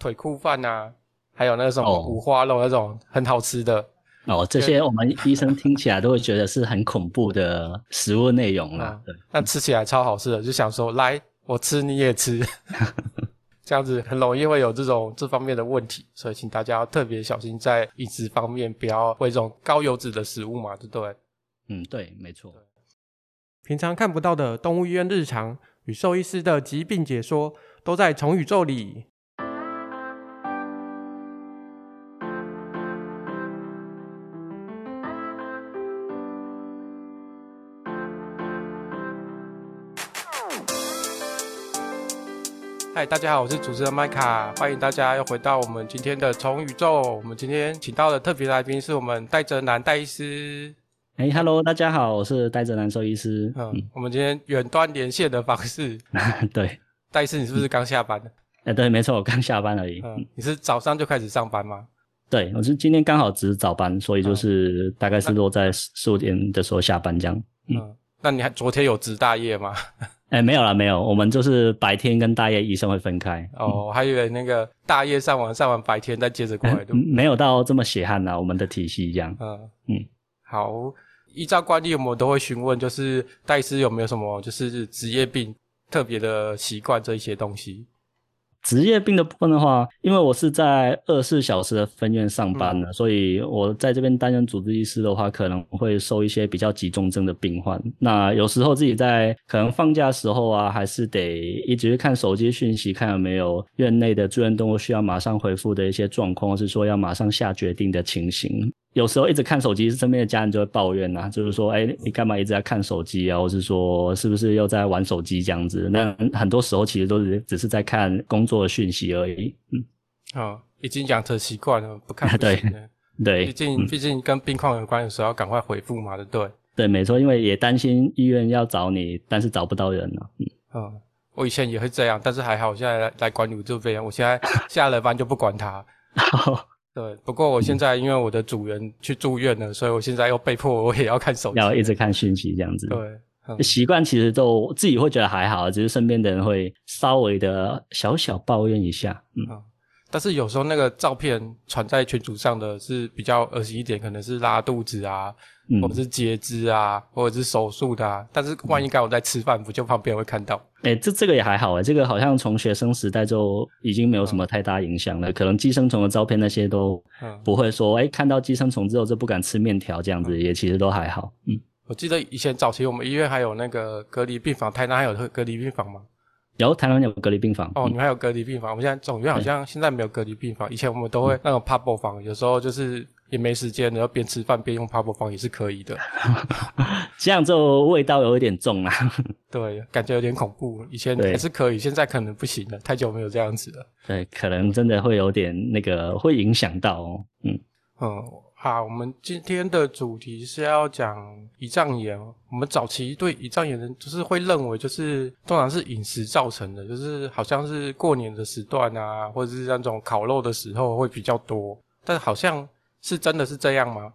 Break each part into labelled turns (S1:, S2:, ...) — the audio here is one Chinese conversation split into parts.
S1: 腿裤饭啊，还有那个什么五花肉那种很好吃的。
S2: 哦，这些我们医生听起来都会觉得是很恐怖的食物内容啦。对，
S1: 但吃起来超好吃的，就想说来，我吃你也吃，这样子很容易会有这种这方面的问题，所以请大家要特别小心在饮食方面，不要喂这种高油脂的食物嘛，对不对？
S2: 嗯，对，没错。
S1: 平常看不到的动物医院日常与兽医师的疾病解说，都在宠宇宙里。嗨，大家好，我是主持人麦卡，欢迎大家又回到我们今天的宠宇宙。我们今天请到的特别来宾是我们戴哲南戴医师。
S2: 哎，Hello，大家好，我是戴哲南兽医师。
S1: 嗯，嗯我们今天远端连线的方式。
S2: 对，
S1: 戴医师，你是不是刚下班？
S2: 哎、嗯，对，没错，我刚下班而已。
S1: 嗯，你是早上就开始上班吗？
S2: 对，我是今天刚好值早班，所以就是大概是落在四五点的时候下班这样。嗯，
S1: 嗯那你还昨天有值大夜吗？
S2: 哎、欸，没有了，没有，我们就是白天跟大夜医生会分开。
S1: 哦，我还以为那个大夜上完，上完白天再接着过来，对、欸、
S2: 没有到这么血汗啦，我们的体系这样。
S1: 嗯嗯，好，依照惯例，我们都会询问，就是戴医师有没有什么就是职业病特别的习惯这一些东西。
S2: 职业病的部分的话，因为我是在二十四小时的分院上班的，嗯、所以我在这边担任主治医师的话，可能会收一些比较急重症的病患。那有时候自己在可能放假的时候啊，还是得一直去看手机讯息，看有没有院内的住院动物需要马上回复的一些状况，或是说要马上下决定的情形。有时候一直看手机，身边的家人就会抱怨呐、啊，就是说，哎，你干嘛一直在看手机啊？或是说，是不是又在玩手机这样子？那很多时候其实都是只是在看工作的讯息而已。嗯，
S1: 哦，已经养成习惯了，不看。
S2: 对对，
S1: 毕竟、嗯、毕竟跟病况有关，有时候要赶快回复嘛，对不对？
S2: 对，没错，因为也担心医院要找你，但是找不到人了、啊。嗯，
S1: 哦，我以前也会这样，但是还好，我现在来来管你这边，我现在下了班就不管他。好。对，不过我现在因为我的主人去住院了，嗯、所以我现在又被迫我也要看手机，
S2: 要一直看讯息这样子。
S1: 对，
S2: 嗯、习惯其实都自己会觉得还好，只是身边的人会稍微的小小抱怨一下。嗯，
S1: 嗯，但是有时候那个照片传在群组上的是比较恶心一点，可能是拉肚子啊。或者是截肢啊，或者是手术的啊，但是万一刚好在吃饭，不就旁边会看到？
S2: 哎、欸，这这个也还好哎，这个好像从学生时代就已经没有什么太大影响了。嗯、可能寄生虫的照片那些都不会说，哎、嗯欸，看到寄生虫之后就不敢吃面条这样子，嗯、也其实都还好。嗯，
S1: 我记得以前早期我们医院还有那个隔离病房，台南还有隔离病房吗？
S2: 有，台湾有隔离病房。
S1: 哦，你们还有隔离病房？我们现在总院好像现在没有隔离病房，以前我们都会那种 PABO 房，有时候就是。也没时间，然后边吃饭边用 PABO 房也是可以的。
S2: 这样就味道有一点重啊。
S1: 对，感觉有点恐怖。以前还是可以，现在可能不行了，太久没有这样子了。
S2: 对，可能真的会有点那个，会影响到哦。嗯
S1: 嗯，好，我们今天的主题是要讲胰脏炎。我们早期对胰脏炎人就是会认为，就是通常是饮食造成的，就是好像是过年的时段啊，或者是那种烤肉的时候会比较多，但好像。是真的是这样吗？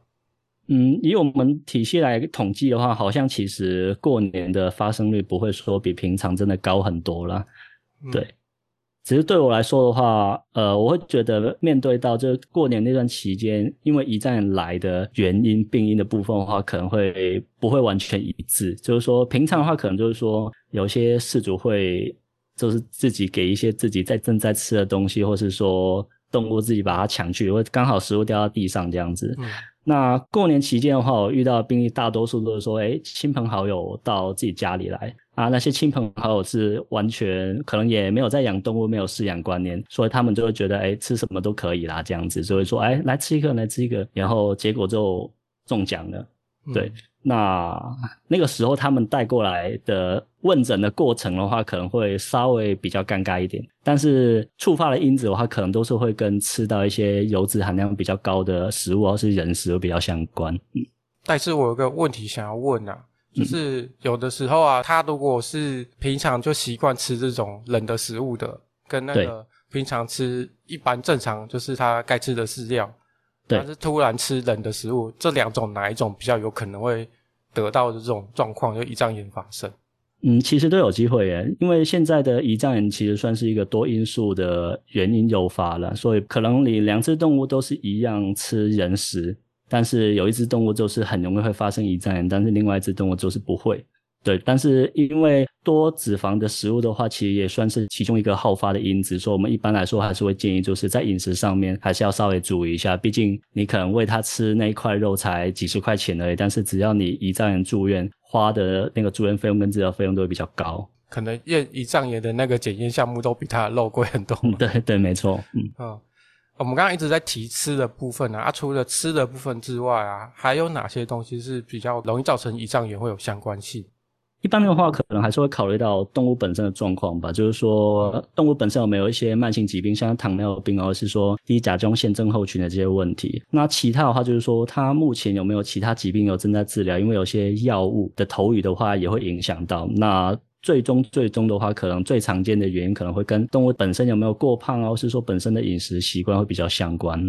S2: 嗯，以我们体系来统计的话，好像其实过年的发生率不会说比平常真的高很多啦。嗯、对，只是对我来说的话，呃，我会觉得面对到就过年那段期间，因为一战来的原因、病因的部分的话，可能会不会完全一致。就是说，平常的话，可能就是说，有些事主会就是自己给一些自己在正在吃的东西，或是说。动物自己把它抢去，或刚好食物掉到地上这样子。那过年期间的话，我遇到的病例大多数都是说，哎，亲朋好友到自己家里来啊。那些亲朋好友是完全可能也没有在养动物，没有饲养观念，所以他们就会觉得，哎，吃什么都可以啦，这样子，所以说，哎，来吃一个，来吃一个，然后结果就中奖了。嗯、对，那那个时候他们带过来的问诊的过程的话，可能会稍微比较尴尬一点。但是触发的因子的话，可能都是会跟吃到一些油脂含量比较高的食物，或是人食比较相关。嗯，
S1: 但是我有个问题想要问啊，就是有的时候啊，他如果是平常就习惯吃这种冷的食物的，跟那个平常吃一般正常就是他该吃的饲料。对，但是突然吃冷的食物，这两种哪一种比较有可能会得到的这种状况，就胰脏炎发生？
S2: 嗯，其实都有机会耶，因为现在的胰脏炎其实算是一个多因素的原因诱发了，所以可能你两只动物都是一样吃人食，但是有一只动物就是很容易会发生胰脏炎，但是另外一只动物就是不会。对，但是因为多脂肪的食物的话，其实也算是其中一个好发的因子，所以我们一般来说还是会建议，就是在饮食上面还是要稍微注意一下。毕竟你可能喂它吃那一块肉才几十块钱而已，但是只要你胰脏炎住院，花的那个住院费用跟治疗费用都会比较高。
S1: 可能验胰脏炎的那个检验项目都比它的肉贵很多。
S2: 对对，没错。嗯，
S1: 嗯，我们刚刚一直在提吃的部分啊，啊，除了吃的部分之外啊，还有哪些东西是比较容易造成胰脏炎会有相关性？
S2: 一般的话，可能还是会考虑到动物本身的状况吧，就是说动物本身有没有一些慢性疾病，像糖尿病，或是说低甲状腺症候群的这些问题。那其他的话，就是说它目前有没有其他疾病有正在治疗？因为有些药物的投予的话，也会影响到。那最终最终的话，可能最常见的原因可能会跟动物本身有没有过胖啊，或是说本身的饮食习惯会比较相关。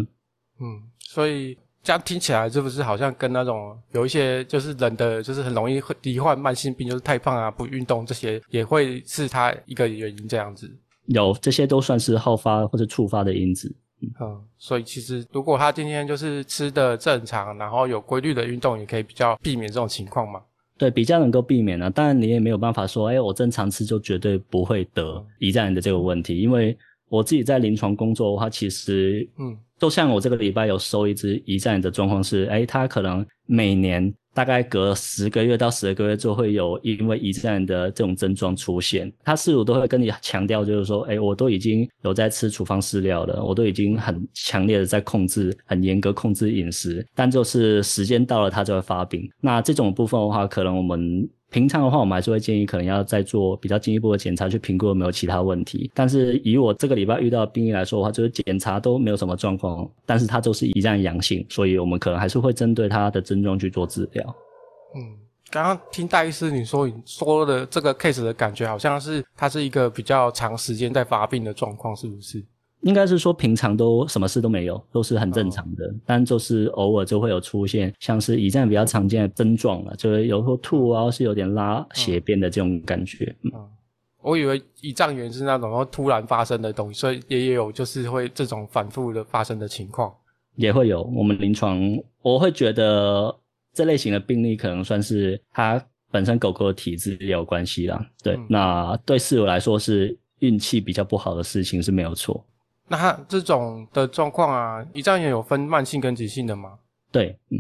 S1: 嗯，所以。这样听起来是不是好像跟那种有一些就是人的就是很容易会罹患慢性病，就是太胖啊、不运动这些，也会是他一个原因这样子？
S2: 有，这些都算是好发或者触发的因子。
S1: 嗯，所以其实如果他今天就是吃的正常，然后有规律的运动，也可以比较避免这种情况嘛？
S2: 对，比较能够避免啊。当然你也没有办法说，哎，我正常吃就绝对不会得胰脏炎的这个问题，因为我自己在临床工作的话，其实嗯。就像我这个礼拜有收一只胰脏炎的状况是，诶，他可能每年大概隔十个月到十二个月就会有因为胰脏炎的这种症状出现。他事主都会跟你强调，就是说，诶，我都已经有在吃处方饲料了，我都已经很强烈的在控制，很严格控制饮食，但就是时间到了，他就会发病。那这种部分的话，可能我们。平常的话，我们还是会建议可能要再做比较进一步的检查，去评估有没有其他问题。但是以我这个礼拜遇到的病例来说的话，就是检查都没有什么状况，但是它都是胰脏阳性，所以我们可能还是会针对它的症状去做治疗。
S1: 嗯，刚刚听戴医师你说你说的这个 case 的感觉，好像是它是一个比较长时间在发病的状况，是不是？
S2: 应该是说平常都什么事都没有，都是很正常的，哦、但就是偶尔就会有出现像是胰脏比较常见的症状了，就是有时候吐啊，是有点拉血便的这种感觉。嗯，嗯
S1: 我以为胰脏炎是那种会突然发生的东西，所以也有就是会这种反复的发生的情况，
S2: 也会有。我们临床我会觉得这类型的病例可能算是它本身狗狗的体质也有关系啦。对，嗯、那对室友来说是运气比较不好的事情是没有错。
S1: 那它这种的状况啊，胰脏炎有分慢性跟急性的吗？
S2: 对，嗯。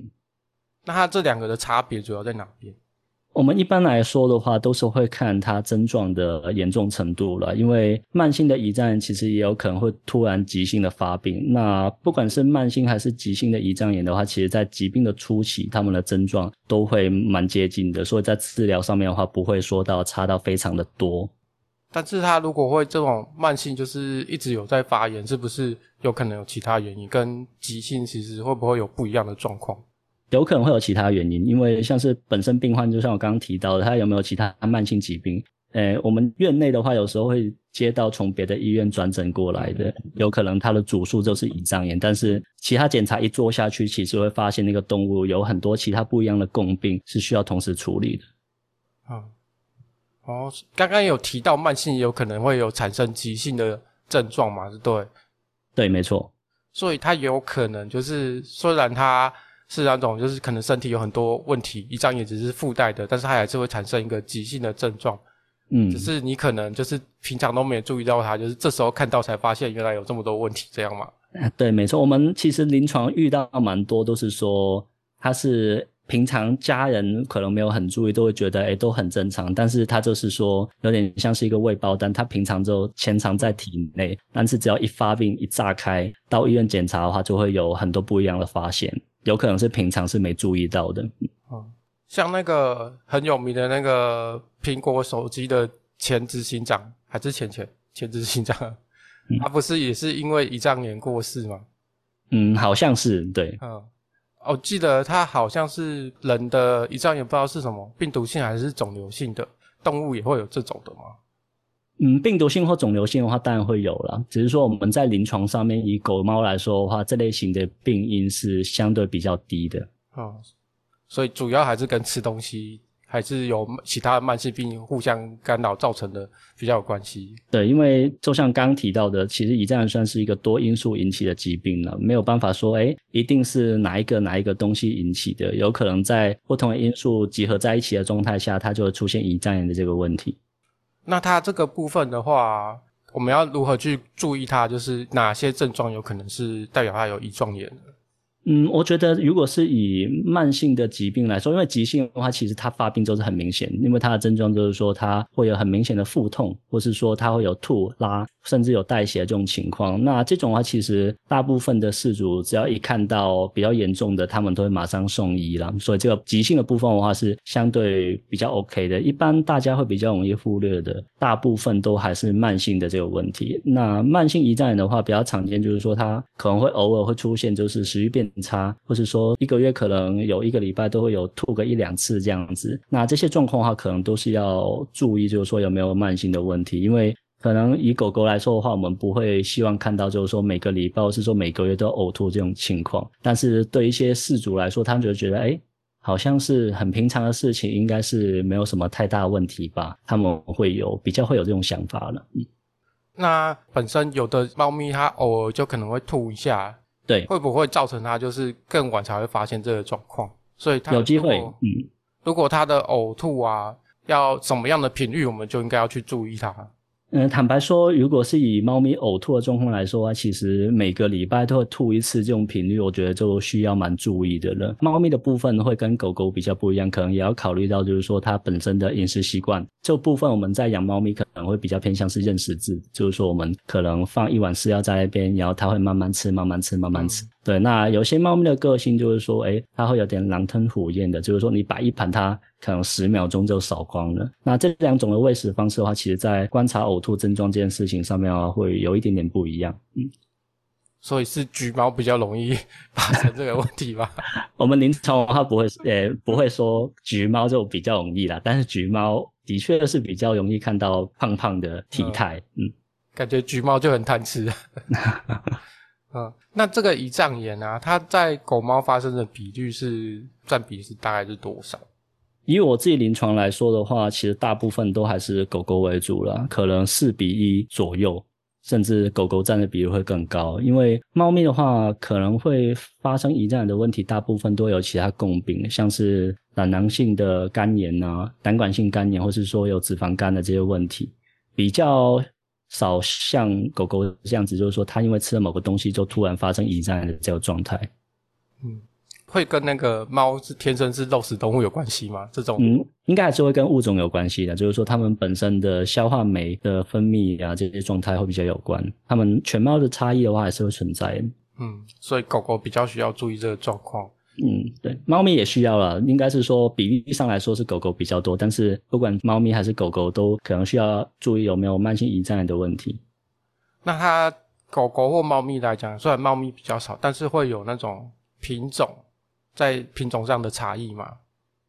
S1: 那它这两个的差别主要在哪边？
S2: 我们一般来说的话，都是会看它症状的严重程度了。因为慢性的胰脏炎其实也有可能会突然急性的发病。那不管是慢性还是急性的胰脏炎的话，其实在疾病的初期，他们的症状都会蛮接近的，所以在治疗上面的话，不会说到差到非常的多。
S1: 但是他如果会这种慢性，就是一直有在发炎，是不是有可能有其他原因？跟急性其实会不会有不一样的状况？
S2: 有可能会有其他原因，因为像是本身病患，就像我刚刚提到的，他有没有其他慢性疾病？诶，我们院内的话，有时候会接到从别的医院转诊过来的，有可能他的主诉就是胰脏炎，但是其他检查一做下去，其实会发现那个动物有很多其他不一样的共病，是需要同时处理的。
S1: 啊。哦，刚刚有提到慢性也有可能会有产生急性的症状嘛？对，
S2: 对，没错。
S1: 所以它有可能就是，虽然它是那种就是可能身体有很多问题，一张也只是附带的，但是它还是会产生一个急性的症状。嗯，只是你可能就是平常都没有注意到它，就是这时候看到才发现原来有这么多问题，这样嘛？
S2: 对，没错。我们其实临床遇到蛮多都是说它是。平常家人可能没有很注意，都会觉得诶、欸、都很正常。但是他就是说，有点像是一个未爆弹，他平常就潜藏在体内，但是只要一发病一炸开，到医院检查的话，就会有很多不一样的发现，有可能是平常是没注意到的。
S1: 嗯，像那个很有名的那个苹果手机的前执行长，还是前前前执行长，嗯、他不是也是因为胰脏炎过世吗？
S2: 嗯，好像是对。
S1: 嗯。我、哦、记得它好像是人的胰脏炎，不知道是什么病毒性还是肿瘤性的，动物也会有这种的吗？
S2: 嗯，病毒性或肿瘤性的话，当然会有了。只是说我们在临床上面，以狗猫来说的话，这类型的病因是相对比较低的。
S1: 哦，所以主要还是跟吃东西还是有其他的慢性病互相干扰造成的比较有关系？
S2: 对，因为就像刚刚提到的，其实胰脏炎算是一个多因素引起的疾病了，没有办法说，诶，一定是哪一个哪一个东西引起的，有可能在不同的因素集合在一起的状态下，它就会出现胰脏炎的这个问题。
S1: 那它这个部分的话，我们要如何去注意它？就是哪些症状有可能是代表它有胰状炎？
S2: 嗯，我觉得如果是以慢性的疾病来说，因为急性的话，其实它发病就是很明显，因为它的症状就是说它会有很明显的腹痛，或是说它会有吐、拉，甚至有带血这种情况。那这种的话，其实大部分的事主只要一看到比较严重的，他们都会马上送医了。所以这个急性的部分的话是相对比较 OK 的。一般大家会比较容易忽略的，大部分都还是慢性的这个问题。那慢性胰脏炎的话，比较常见就是说它可能会偶尔会出现，就是食欲变差，或是说一个月可能有一个礼拜都会有吐个一两次这样子，那这些状况的话，可能都是要注意，就是说有没有慢性的问题，因为可能以狗狗来说的话，我们不会希望看到就是说每个礼拜或是说每个月都呕吐这种情况，但是对一些饲主来说，他们就觉得哎，好像是很平常的事情，应该是没有什么太大的问题吧，他们会有比较会有这种想法了。嗯，
S1: 那本身有的猫咪它偶尔就可能会吐一下。
S2: 对，
S1: 会不会造成它就是更晚才会发现这个状况？所以它
S2: 有机会，嗯，
S1: 如果它的呕吐啊，要什么样的频率，我们就应该要去注意它。
S2: 嗯，坦白说，如果是以猫咪呕吐的状况来说啊，其实每个礼拜都会吐一次，这种频率我觉得就需要蛮注意的了。猫咪的部分会跟狗狗比较不一样，可能也要考虑到就是说它本身的饮食习惯。这部分我们在养猫咪可能会比较偏向是认食制，就是说我们可能放一碗饲料在那边，然后它会慢慢吃，慢慢吃，慢慢吃。对，那有些猫咪的个性就是说，哎，它会有点狼吞虎咽的，就是说你摆一盘，它可能十秒钟就扫光了。那这两种的喂食方式的话，其实在观察呕吐症状这件事情上面啊，会有一点点不一样。嗯，
S1: 所以是橘猫比较容易 发生这个问题吧？
S2: 我们临床的话不会，呃，不会说橘猫就比较容易啦，但是橘猫的确是比较容易看到胖胖的体态。嗯，嗯
S1: 感觉橘猫就很贪吃。嗯，那这个胰脏炎啊，它在狗猫发生的比率是占比是大概是多少？
S2: 以我自己临床来说的话，其实大部分都还是狗狗为主啦，可能四比一左右，甚至狗狗占的比例会更高。因为猫咪的话，可能会发生胰脏炎的问题，大部分都有其他共病，像是胆囊性的肝炎啊、胆管性肝炎，或是说有脂肪肝的这些问题，比较。少像狗狗这样子，就是说它因为吃了某个东西，就突然发生胰脏炎的这个状态。
S1: 嗯，会跟那个猫是天生是肉食动物有关系吗？这种
S2: 嗯，应该还是会跟物种有关系的，就是说它们本身的消化酶的分泌啊这些状态会比较有关。它们犬猫的差异的话还是会存在。
S1: 嗯，所以狗狗比较需要注意这个状况。
S2: 嗯，对，猫咪也需要了，应该是说比例上来说是狗狗比较多，但是不管猫咪还是狗狗，都可能需要注意有没有慢性胰脏炎的问题。
S1: 那它狗狗或猫咪来讲，虽然猫咪比较少，但是会有那种品种在品种上的差异吗？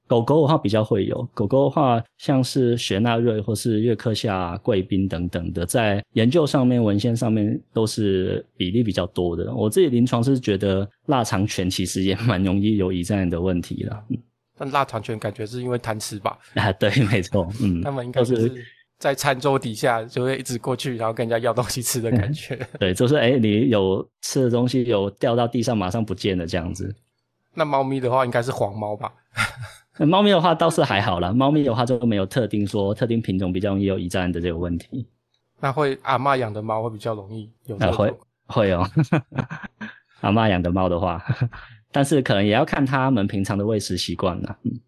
S2: 狗狗的话比较会有，狗狗的话像是雪纳瑞或是约克夏贵宾等等的，在研究上面、文献上面都是比例比较多的。我自己临床是觉得腊肠犬其实也蛮容易有胰脏炎的问题啦。嗯，
S1: 但腊肠犬感觉是因为贪吃吧？
S2: 啊，对，没错，嗯，
S1: 他们应该是在餐桌底下就会一直过去，然后跟人家要东西吃的感觉。
S2: 嗯、对，就是哎、欸，你有吃的东西有掉到地上，马上不见了这样子。
S1: 那猫咪的话，应该是黄猫吧？
S2: 猫咪的话倒是还好啦，猫咪的话就没有特定说特定品种比较容易有胰脏炎的这个问题。
S1: 那会阿嬷养的猫会比较容易有这个？
S2: 会会哦，阿嬷养的猫的话，但是可能也要看他们平常的喂食习惯啦。嗯，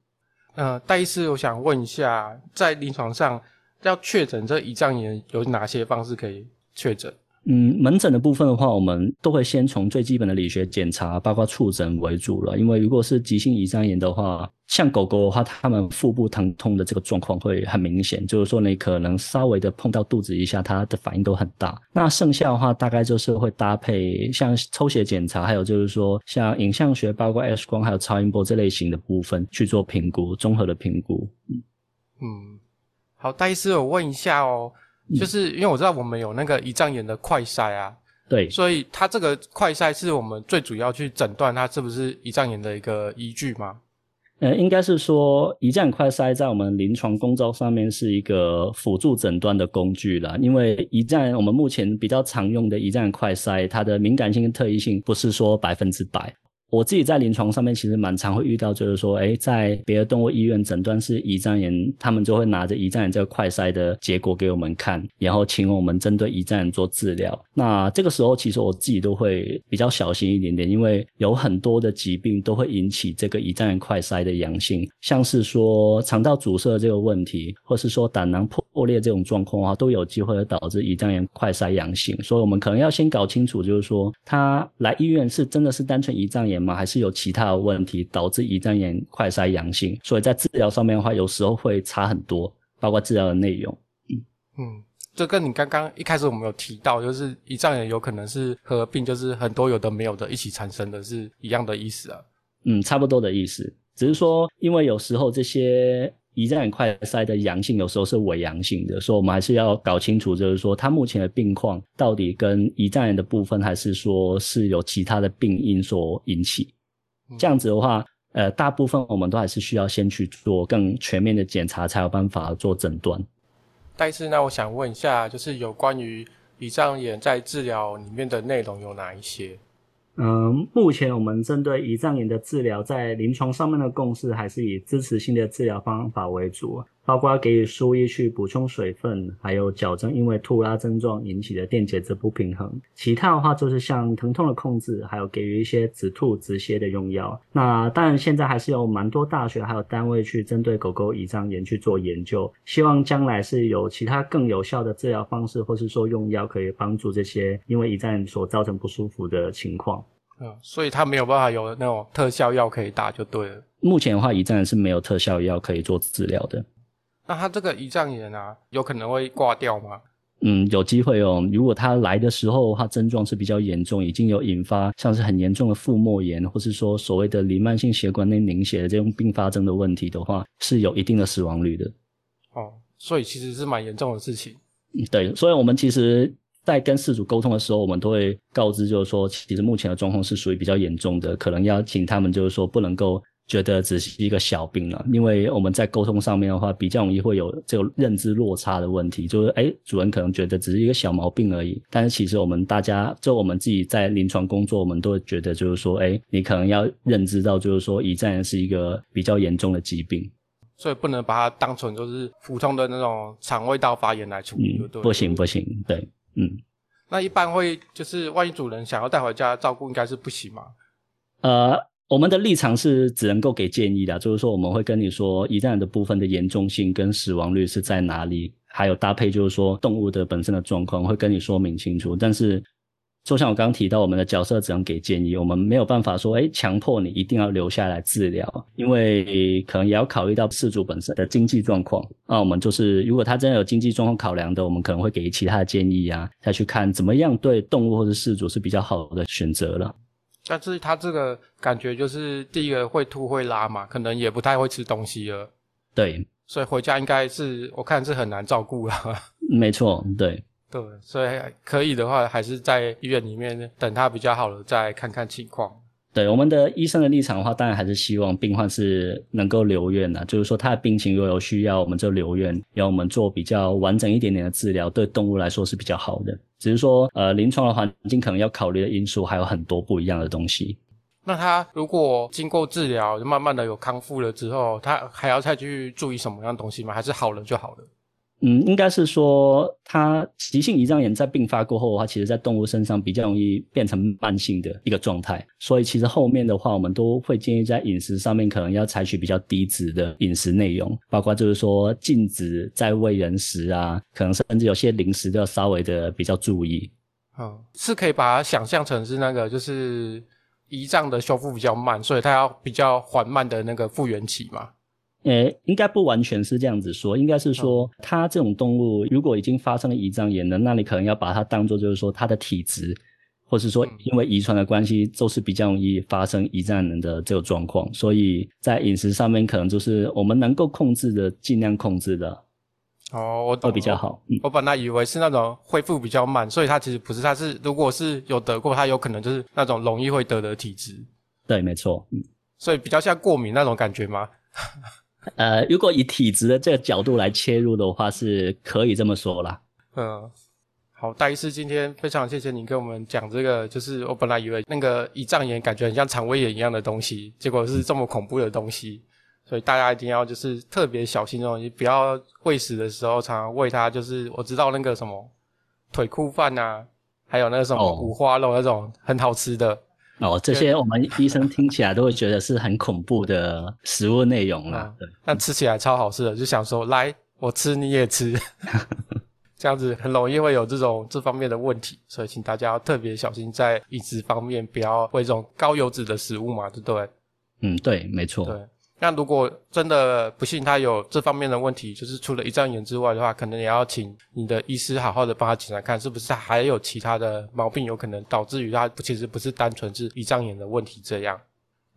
S1: 呃，戴医师，我想问一下，在临床上要确诊这胰脏炎有哪些方式可以确诊？
S2: 嗯，门诊的部分的话，我们都会先从最基本的理学检查，包括触诊为主了。因为如果是急性胰脏炎的话，像狗狗的话，它们腹部疼痛的这个状况会很明显，就是说你可能稍微的碰到肚子一下，它的反应都很大。那剩下的话，大概就是会搭配像抽血检查，还有就是说像影像学，包括 X 光还有超音波这类型的部分去做评估，综合的评估。嗯，
S1: 好，戴医师，我问一下哦。就是因为我知道我们有那个胰脏炎的快筛啊，
S2: 对，
S1: 所以它这个快筛是我们最主要去诊断它是不是胰脏炎的一个依据吗？
S2: 呃，应该是说胰脏快筛在我们临床工作上面是一个辅助诊断的工具啦。因为胰脏我们目前比较常用的胰脏快筛，它的敏感性跟特异性不是说百分之百。我自己在临床上面其实蛮常会遇到，就是说，诶，在别的动物医院诊断是胰脏炎，他们就会拿着胰脏炎这个快筛的结果给我们看，然后请我们针对胰脏炎做治疗。那这个时候，其实我自己都会比较小心一点点，因为有很多的疾病都会引起这个胰脏炎快筛的阳性，像是说肠道阻塞这个问题，或是说胆囊破裂这种状况啊，都有机会导致胰脏炎快筛阳性。所以我们可能要先搞清楚，就是说他来医院是真的是单纯胰脏炎吗？还是有其他的问题导致胰脏炎快筛阳性？所以在治疗上面的话，有时候会差很多，包括治疗的内容。
S1: 嗯嗯，这跟你刚刚一开始我们有提到，就是胰脏炎有可能是合并，就是很多有的没有的一起产生的是一样的意思啊。
S2: 嗯，差不多的意思，只是说因为有时候这些。胰脏炎快筛的阳性有时候是伪阳性的，所以我们还是要搞清楚，就是说他目前的病况到底跟胰脏炎的部分，还是说是有其他的病因所引起。这样子的话，呃，大部分我们都还是需要先去做更全面的检查，才有办法做诊断。
S1: 但是呢，我想问一下，就是有关于胰脏炎在治疗里面的内容有哪一些？
S2: 嗯，目前我们针对胰脏炎的治疗，在临床上面的共识还是以支持性的治疗方法为主。包括给予输液去补充水分，还有矫正因为吐拉症状引起的电解质不平衡。其他的话就是像疼痛的控制，还有给予一些止吐止泻的用药。那当然现在还是有蛮多大学还有单位去针对狗狗胰脏炎去做研究，希望将来是有其他更有效的治疗方式，或是说用药可以帮助这些因为胰脏炎所造成不舒服的情况。
S1: 嗯，所以它没有办法有那种特效药可以打就对了。
S2: 目前的话，胰脏炎是没有特效药可以做治疗的。
S1: 那他这个胰脏炎啊，有可能会挂掉吗？
S2: 嗯，有机会哦。如果他来的时候，他症状是比较严重，已经有引发像是很严重的腹膜炎，或是说所谓的弥漫性血管内凝血的这种并发症的问题的话，是有一定的死亡率的。
S1: 哦，所以其实是蛮严重的事情。
S2: 嗯，对，所以我们其实在跟事主沟通的时候，我们都会告知，就是说，其实目前的状况是属于比较严重的，可能要请他们就是说不能够。觉得只是一个小病了，因为我们在沟通上面的话，比较容易会有这个认知落差的问题。就是，哎，主人可能觉得只是一个小毛病而已，但是其实我们大家，就我们自己在临床工作，我们都会觉得就是说，哎，你可能要认知到，就是说，胰腺炎是一个比较严重的疾病，
S1: 所以不能把它当成就是普通的那种肠胃道发炎来处理，
S2: 嗯，不行不行，对，嗯。
S1: 那一般会就是，万一主人想要带回家照顾，应该是不行吗？
S2: 呃。我们的立场是只能够给建议的，就是说我们会跟你说胰脏炎的部分的严重性跟死亡率是在哪里，还有搭配就是说动物的本身的状况会跟你说明清楚。但是，就像我刚刚提到，我们的角色只能给建议，我们没有办法说，哎，强迫你一定要留下来治疗，因为可能也要考虑到事主本身的经济状况。那我们就是，如果他真的有经济状况考量的，我们可能会给其他的建议啊，再去看怎么样对动物或者事主是比较好的选择了。
S1: 但是他这个感觉就是第一个会吐会拉嘛，可能也不太会吃东西了。
S2: 对，
S1: 所以回家应该是我看是很难照顾了。
S2: 没错，对
S1: 对，所以可以的话，还是在医院里面等他比较好了再看看情况。
S2: 对，我们的医生的立场的话，当然还是希望病患是能够留院的，就是说他的病情如果有需要，我们就留院，然后我们做比较完整一点点的治疗，对动物来说是比较好的。只是说，呃，临床的环境可能要考虑的因素还有很多不一样的东西。
S1: 那他如果经过治疗，就慢慢的有康复了之后，他还要再去注意什么样东西吗？还是好了就好了？
S2: 嗯，应该是说，它急性胰脏炎在并发过后的话，其实在动物身上比较容易变成慢性的一个状态。所以其实后面的话，我们都会建议在饮食上面可能要采取比较低脂的饮食内容，包括就是说禁止在喂人食啊，可能甚至有些零食都要稍微的比较注意。
S1: 嗯，是可以把它想象成是那个就是胰脏的修复比较慢，所以它要比较缓慢的那个复原期嘛。
S2: 诶，应该不完全是这样子说，应该是说，它这种动物如果已经发生了胰脏炎了，那你可能要把它当做就是说它的体质，或是说因为遗传的关系，都是比较容易发生胰脏炎的这个状况，所以在饮食上面可能就是我们能够控制的尽量控制的。
S1: 哦，我懂，
S2: 会比较好。
S1: 我，我本来以为是那种恢复比较慢，所以它其实不是，它是如果是有得过，它有可能就是那种容易会得的体质。
S2: 对，没错。嗯。
S1: 所以比较像过敏那种感觉吗？
S2: 呃，如果以体质的这个角度来切入的话，是可以这么说啦。
S1: 嗯，好，戴医师，今天非常谢谢你跟我们讲这个，就是我本来以为那个胰脏炎感觉很像肠胃炎一样的东西，结果是这么恐怖的东西，所以大家一定要就是特别小心这种，不要喂食的时候常常喂它，就是我知道那个什么腿库饭啊，还有那个什么五花肉那种很好吃的。
S2: 哦，这些我们医生听起来都会觉得是很恐怖的食物内容啦。对，
S1: 但吃起来超好吃的，就想说来我吃你也吃，这样子很容易会有这种这方面的问题，所以请大家要特别小心在饮食方面，不要喂这种高油脂的食物嘛，对不对？
S2: 嗯，对，没错。
S1: 对。那如果真的不幸他有这方面的问题，就是除了胰脏炎之外的话，可能也要请你的医师好好的帮他检查看，是不是他还有其他的毛病，有可能导致于他其实不是单纯是胰脏炎的问题这样。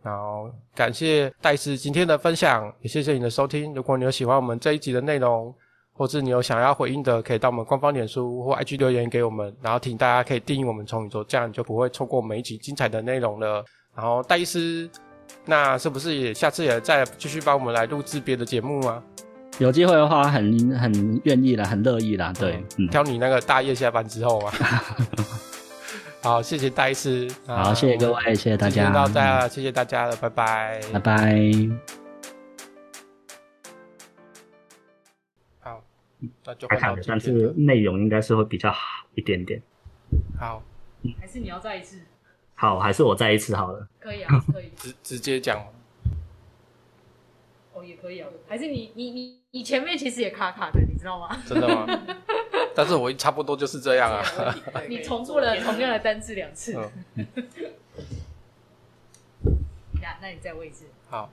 S1: 然后感谢戴医师今天的分享，也谢谢你的收听。如果你有喜欢我们这一集的内容，或是你有想要回应的，可以到我们官方脸书或 IG 留言给我们。然后请大家可以订阅我们宠宇宙，这样你就不会错过每一集精彩的内容了。然后戴医师。那是不是也下次也再继续帮我们来录制别的节目吗？
S2: 有机会的话很，很很愿意啦，很乐意啦。对，
S1: 嗯，挑你那个大夜下班之后嘛。好，谢谢戴医师。
S2: 好，谢谢各位，谢谢大家。
S1: 到这了，谢谢大家了，拜拜。
S2: 拜拜。
S1: 好，那就还好，
S2: 但是内容应该是会比较好一点点。
S1: 好，
S3: 还是你要再一次。
S2: 好，还是我再一次好了。
S3: 可以啊，可以。
S1: 直直接讲。
S3: 哦，也可以啊。还是你你你你前面其实也卡卡的，你知道吗？
S1: 真的吗？但是我差不多就是这样啊。
S3: 你重复了同样的单字两次。呀，那你再问一次。
S1: 好。